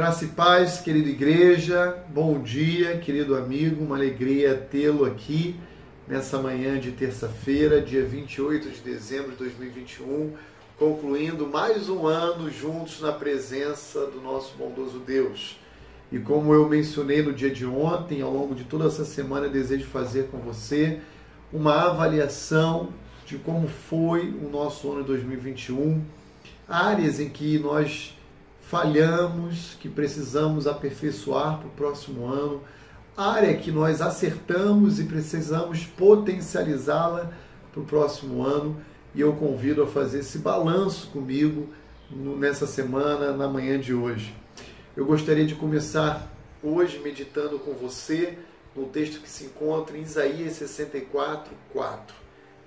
Graça e paz, querida igreja, bom dia, querido amigo, uma alegria tê-lo aqui nessa manhã de terça-feira, dia 28 de dezembro de 2021, concluindo mais um ano juntos na presença do nosso bondoso Deus. E como eu mencionei no dia de ontem, ao longo de toda essa semana, desejo fazer com você uma avaliação de como foi o nosso ano de 2021, áreas em que nós falhamos, que precisamos aperfeiçoar para o próximo ano, área que nós acertamos e precisamos potencializá-la para o próximo ano. E eu convido a fazer esse balanço comigo nessa semana, na manhã de hoje. Eu gostaria de começar hoje meditando com você no texto que se encontra em Isaías 64, 4,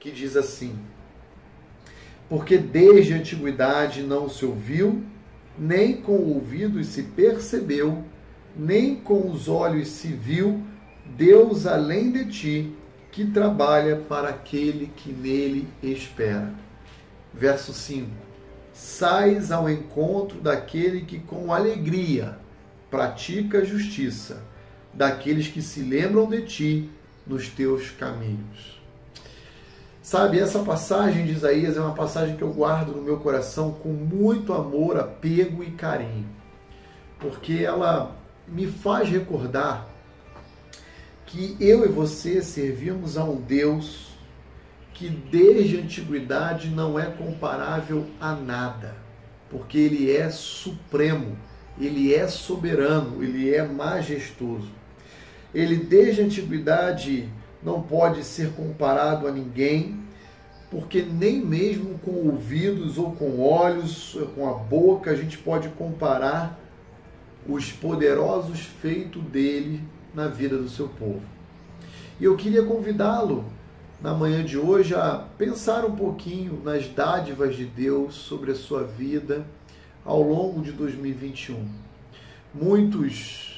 que diz assim: Porque desde a antiguidade não se ouviu, nem com ouvidos se percebeu, nem com os olhos se viu Deus além de ti, que trabalha para aquele que nele espera. Verso 5: Sais ao encontro daquele que com alegria pratica a justiça, daqueles que se lembram de ti nos teus caminhos. Sabe, essa passagem de Isaías é uma passagem que eu guardo no meu coração com muito amor, apego e carinho, porque ela me faz recordar que eu e você servimos a um Deus que desde a antiguidade não é comparável a nada, porque ele é supremo, ele é soberano, ele é majestoso. Ele desde a antiguidade não pode ser comparado a ninguém, porque nem mesmo com ouvidos ou com olhos, com a boca, a gente pode comparar os poderosos feitos dele na vida do seu povo. E eu queria convidá-lo na manhã de hoje a pensar um pouquinho nas dádivas de Deus sobre a sua vida ao longo de 2021. Muitos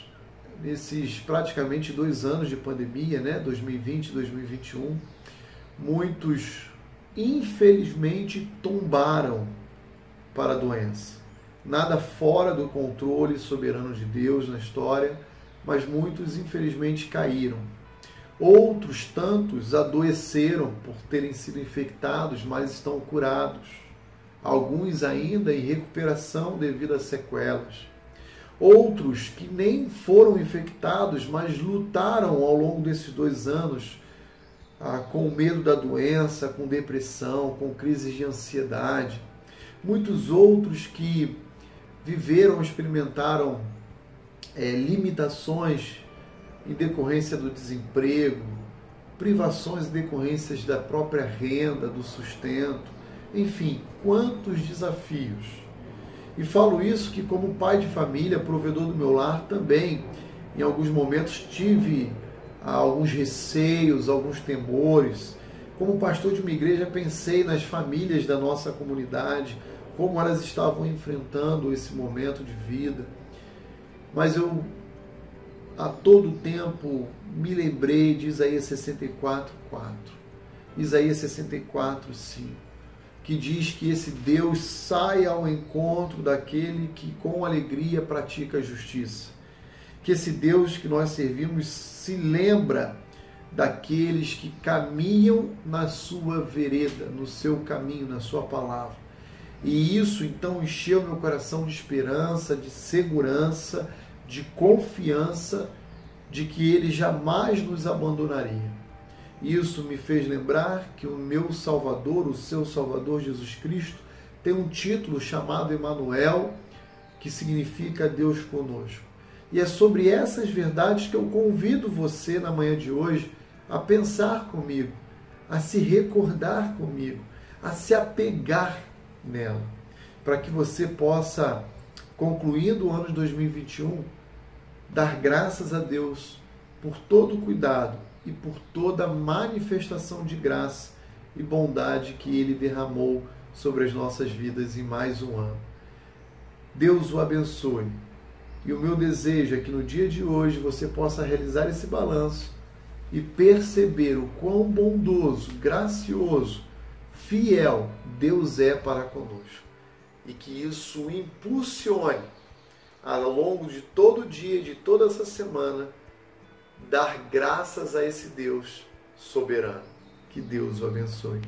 nesses praticamente dois anos de pandemia, né, 2020 e 2021, muitos infelizmente tombaram para a doença. Nada fora do controle soberano de Deus na história, mas muitos infelizmente caíram. Outros tantos adoeceram por terem sido infectados, mas estão curados. Alguns ainda em recuperação devido a sequelas Outros que nem foram infectados, mas lutaram ao longo desses dois anos ah, com medo da doença, com depressão, com crises de ansiedade. Muitos outros que viveram, experimentaram é, limitações em decorrência do desemprego, privações em decorrências da própria renda, do sustento, enfim, quantos desafios e falo isso que, como pai de família, provedor do meu lar, também, em alguns momentos, tive alguns receios, alguns temores. Como pastor de uma igreja, pensei nas famílias da nossa comunidade, como elas estavam enfrentando esse momento de vida. Mas eu, a todo tempo, me lembrei de Isaías 64, 4. Isaías 64, 5 que diz que esse Deus sai ao encontro daquele que com alegria pratica a justiça. Que esse Deus que nós servimos se lembra daqueles que caminham na sua vereda, no seu caminho, na sua palavra. E isso então encheu meu coração de esperança, de segurança, de confiança de que ele jamais nos abandonaria. Isso me fez lembrar que o meu Salvador, o seu Salvador Jesus Cristo, tem um título chamado Emanuel, que significa Deus conosco. E é sobre essas verdades que eu convido você na manhã de hoje a pensar comigo, a se recordar comigo, a se apegar nela, para que você possa, concluindo o ano de 2021, dar graças a Deus por todo o cuidado e por toda manifestação de graça e bondade que Ele derramou sobre as nossas vidas em mais um ano. Deus o abençoe. E o meu desejo é que no dia de hoje você possa realizar esse balanço e perceber o quão bondoso, gracioso, fiel Deus é para conosco. E que isso impulsione ao longo de todo o dia, de toda essa semana, dar graças a esse Deus soberano. Que Deus o abençoe.